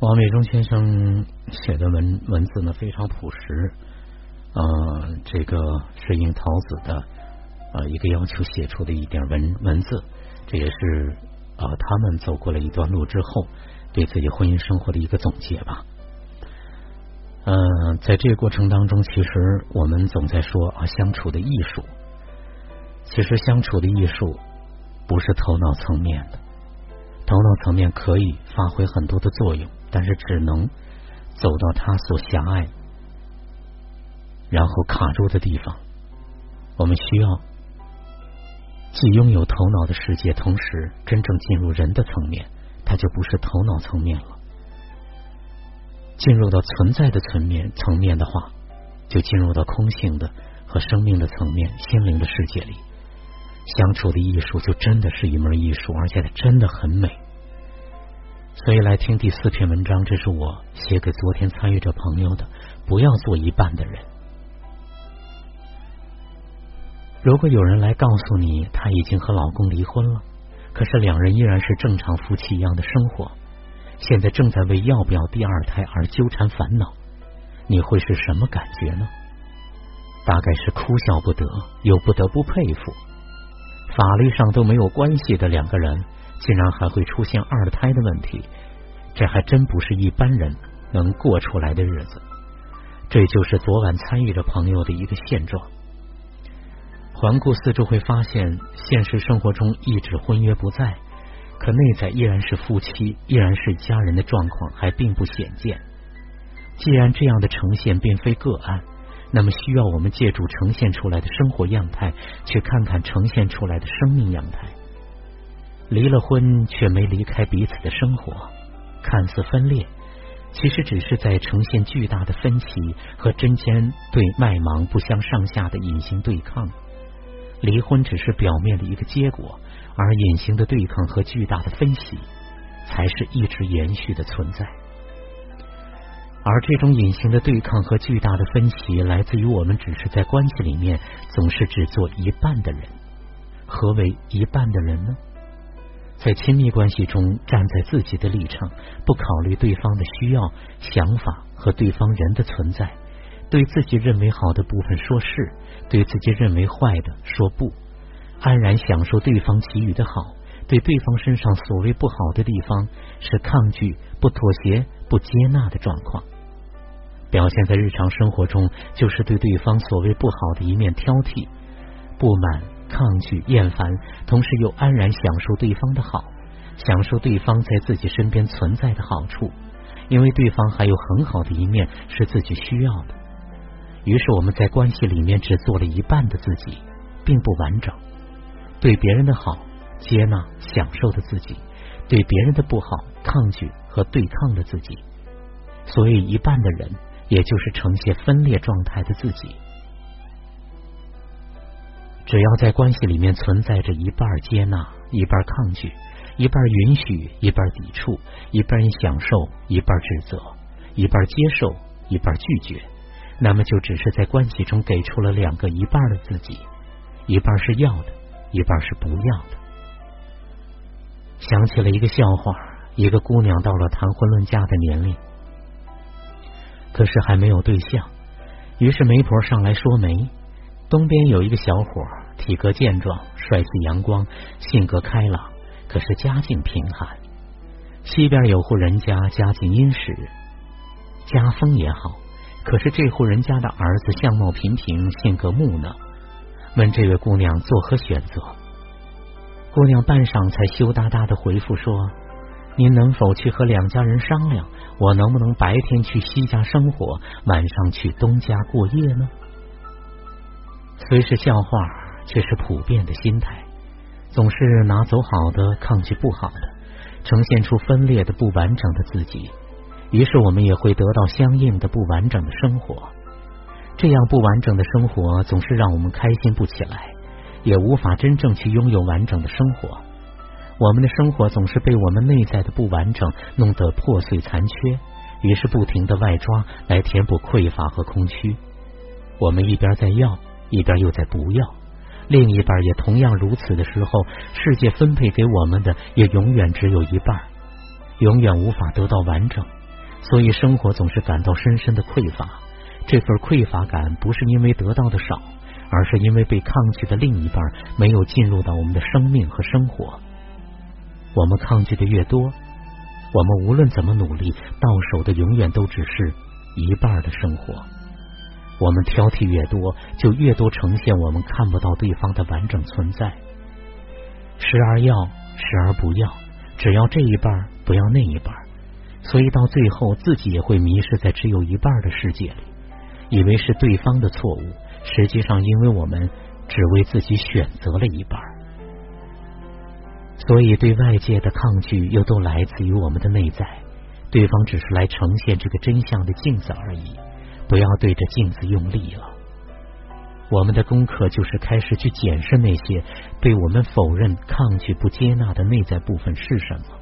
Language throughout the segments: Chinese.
王美忠先生写的文文字呢非常朴实，呃，这个是应桃子的呃一个要求写出的一点文文字，这也是呃他们走过了一段路之后对自己婚姻生活的一个总结吧。嗯，在这个过程当中，其实我们总在说啊相处的艺术，其实相处的艺术不是头脑层面的，头脑层面可以发挥很多的作用。但是只能走到他所狭隘，然后卡住的地方。我们需要既拥有头脑的世界，同时真正进入人的层面，它就不是头脑层面了。进入到存在的层面层面的话，就进入到空性的和生命的层面、心灵的世界里。相处的艺术就真的是一门艺术，而且它真的很美。所以来听第四篇文章，这是我写给昨天参与者朋友的。不要做一半的人。如果有人来告诉你，他已经和老公离婚了，可是两人依然是正常夫妻一样的生活，现在正在为要不要第二胎而纠缠烦恼，你会是什么感觉呢？大概是哭笑不得，又不得不佩服。法律上都没有关系的两个人。竟然还会出现二胎的问题，这还真不是一般人能过出来的日子。这就是昨晚参与着朋友的一个现状。环顾四周，会发现现实生活中一纸婚约不在，可内在依然是夫妻，依然是家人的状况还并不鲜见。既然这样的呈现并非个案，那么需要我们借助呈现出来的生活样态，去看看呈现出来的生命样态。离了婚却没离开彼此的生活，看似分裂，其实只是在呈现巨大的分歧和针尖对麦芒不相上下的隐形对抗。离婚只是表面的一个结果，而隐形的对抗和巨大的分歧才是一直延续的存在。而这种隐形的对抗和巨大的分歧，来自于我们只是在关系里面总是只做一半的人。何为一半的人呢？在亲密关系中，站在自己的立场，不考虑对方的需要、想法和对方人的存在，对自己认为好的部分说是，对自己认为坏的说不，安然享受对方给予的好，对对方身上所谓不好的地方是抗拒、不妥协、不接纳的状况，表现在日常生活中，就是对对方所谓不好的一面挑剔、不满。抗拒、厌烦，同时又安然享受对方的好，享受对方在自己身边存在的好处，因为对方还有很好的一面是自己需要的。于是我们在关系里面只做了一半的自己，并不完整。对别人的好接纳、享受的自己，对别人的不好抗拒和对抗的自己，所以一半的人，也就是呈现分裂状态的自己。只要在关系里面存在着一半接纳，一半抗拒，一半允许，一半抵触，一半享受，一半指责，一半接受，一半拒绝，那么就只是在关系中给出了两个一半的自己，一半是要的，一半是不要的。想起了一个笑话：一个姑娘到了谈婚论嫁的年龄，可是还没有对象，于是媒婆上来说媒。东边有一个小伙，体格健壮，帅气阳光，性格开朗，可是家境贫寒。西边有户人家，家境殷实，家风也好，可是这户人家的儿子相貌平平，性格木讷。问这位姑娘作何选择？姑娘半晌才羞答答的回复说：“您能否去和两家人商量，我能不能白天去西家生活，晚上去东家过夜呢？”虽是笑话，却是普遍的心态。总是拿走好的，抗拒不好的，呈现出分裂的、不完整的自己。于是我们也会得到相应的不完整的生活。这样不完整的生活，总是让我们开心不起来，也无法真正去拥有完整的生活。我们的生活总是被我们内在的不完整弄得破碎残缺，于是不停的外抓来填补匮乏和空虚。我们一边在要。一边又在不要，另一半也同样如此的时候，世界分配给我们的也永远只有一半，永远无法得到完整，所以生活总是感到深深的匮乏。这份匮乏感不是因为得到的少，而是因为被抗拒的另一半没有进入到我们的生命和生活。我们抗拒的越多，我们无论怎么努力，到手的永远都只是一半的生活。我们挑剔越多，就越多呈现我们看不到对方的完整存在。时而要，时而不要，只要这一半，不要那一半。所以到最后，自己也会迷失在只有一半的世界里，以为是对方的错误，实际上因为我们只为自己选择了一半。所以对外界的抗拒，又都来自于我们的内在。对方只是来呈现这个真相的镜子而已。不要对着镜子用力了。我们的功课就是开始去检视那些被我们否认、抗拒、不接纳的内在部分是什么。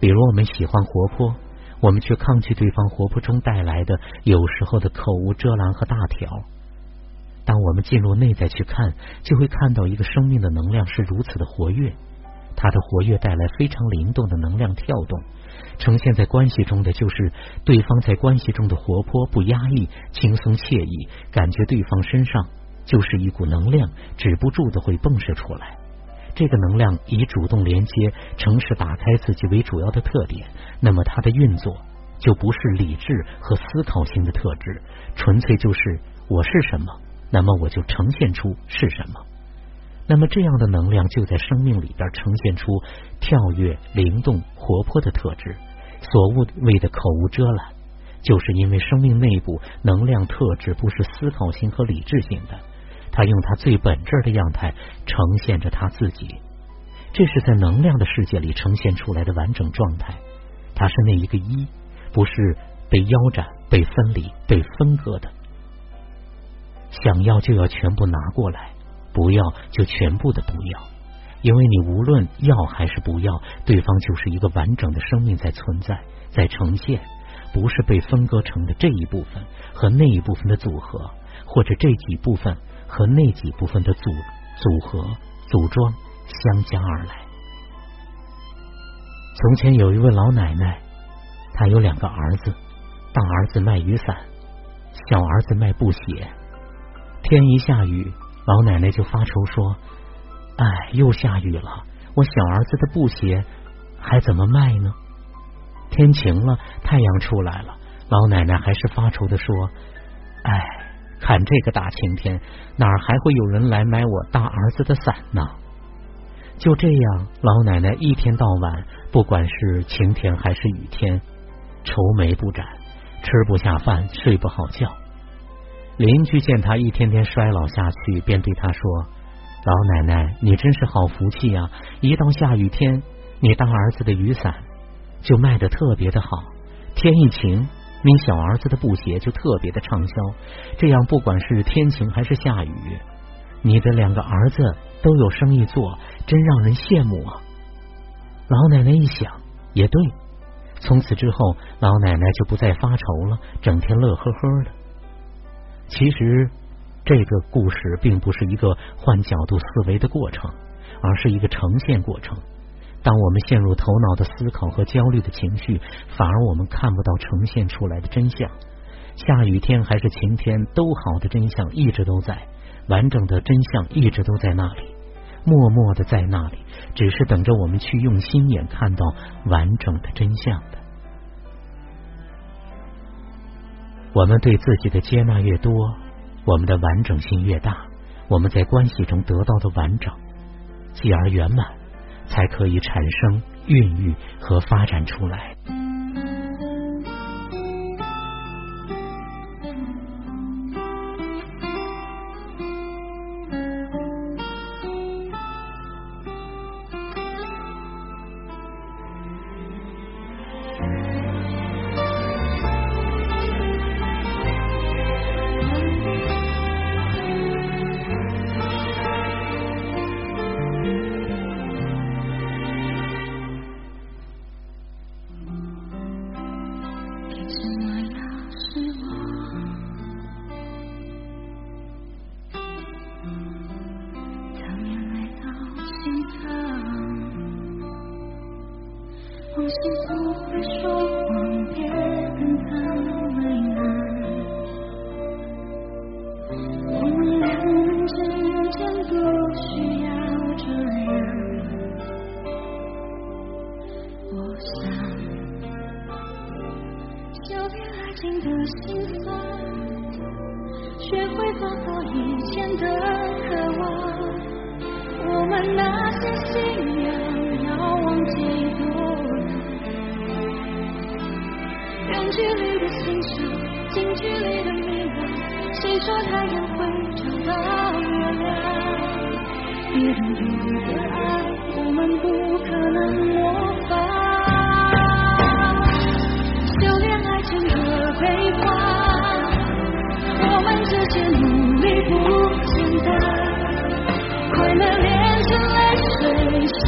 比如，我们喜欢活泼，我们却抗拒对方活泼中带来的有时候的口无遮拦和大条。当我们进入内在去看，就会看到一个生命的能量是如此的活跃，它的活跃带来非常灵动的能量跳动。呈现在关系中的就是对方在关系中的活泼不压抑、轻松惬意，感觉对方身上就是一股能量，止不住的会迸射出来。这个能量以主动连接、诚实打开自己为主要的特点，那么它的运作就不是理智和思考性的特质，纯粹就是我是什么，那么我就呈现出是什么。那么这样的能量就在生命里边呈现出跳跃、灵动、活泼的特质。所谓的口无遮拦，就是因为生命内部能量特质不是思考性和理智性的，他用他最本质的样态呈现着他自己。这是在能量的世界里呈现出来的完整状态。他是那一个一，不是被腰斩、被分离、被分割的。想要就要全部拿过来。不要就全部的不要，因为你无论要还是不要，对方就是一个完整的生命在存在，在呈现，不是被分割成的这一部分和那一部分的组合，或者这几部分和那几部分的组组合组装相加而来。从前有一位老奶奶，她有两个儿子，大儿子卖雨伞，小儿子卖布鞋，天一下雨。老奶奶就发愁说：“哎，又下雨了，我小儿子的布鞋还怎么卖呢？”天晴了，太阳出来了，老奶奶还是发愁的说：“哎，看这个大晴天，哪儿还会有人来买我大儿子的伞呢？”就这样，老奶奶一天到晚，不管是晴天还是雨天，愁眉不展，吃不下饭，睡不好觉。邻居见他一天天衰老下去，便对他说：“老奶奶，你真是好福气呀！一到下雨天，你大儿子的雨伞就卖的特别的好；天一晴，你小儿子的布鞋就特别的畅销。这样，不管是天晴还是下雨，你的两个儿子都有生意做，真让人羡慕啊！”老奶奶一想，也对，从此之后，老奶奶就不再发愁了，整天乐呵呵的。其实，这个故事并不是一个换角度思维的过程，而是一个呈现过程。当我们陷入头脑的思考和焦虑的情绪，反而我们看不到呈现出来的真相。下雨天还是晴天，都好的真相一直都在，完整的真相一直都在那里，默默的在那里，只是等着我们去用心眼看到完整的真相的。我们对自己的接纳越多，我们的完整性越大，我们在关系中得到的完整，继而圆满，才可以产生、孕育和发展出来。Jesus. 情的心酸，学会放过以前的渴望。我们那些信仰要忘记多难？远距离的欣赏，近距离的迷惘。谁说太阳会找到月亮？别人不简单，快乐炼成泪水是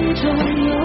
一种。